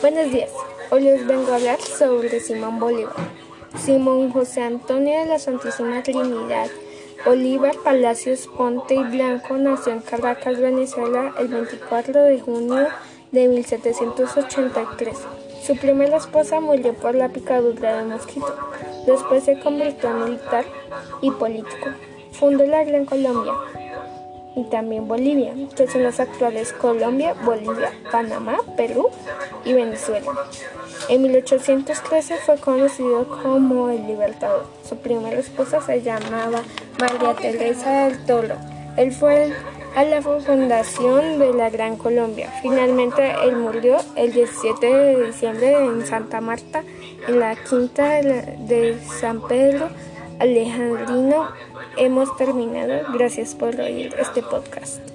Buenos días, hoy les vengo a hablar sobre Simón Bolívar. Simón José Antonio de la Santísima Trinidad Bolívar Palacios Ponte y Blanco nació en Caracas, Venezuela, el 24 de junio de 1783. Su primera esposa murió por la picadura de mosquito. Después se convirtió en militar y político. Fundó la Gran Colombia, y también Bolivia, que son las actuales Colombia, Bolivia, Panamá, Perú y Venezuela. En 1813 fue conocido como el Libertador. Su primera esposa se llamaba María Teresa del Toro. Él fue a la fundación de la Gran Colombia. Finalmente él murió el 17 de diciembre en Santa Marta, en la quinta de San Pedro Alejandrino hemos terminado. Gracias por oír este podcast.